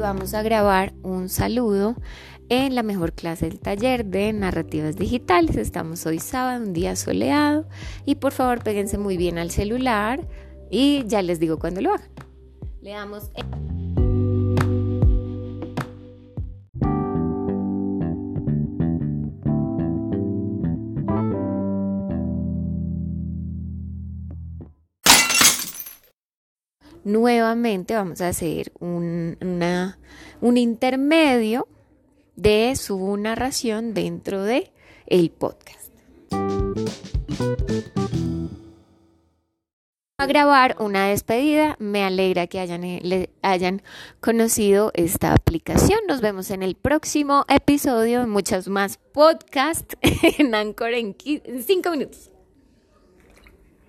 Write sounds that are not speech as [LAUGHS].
vamos a grabar un saludo en la mejor clase del taller de narrativas digitales. Estamos hoy sábado, un día soleado y por favor péguense muy bien al celular y ya les digo cuando lo hagan. Le damos... nuevamente vamos a hacer un, un intermedio de su narración dentro de el podcast. A grabar una despedida, me alegra que hayan, le, hayan conocido esta aplicación. Nos vemos en el próximo episodio, muchas más podcasts [LAUGHS] en Anchor en cinco minutos.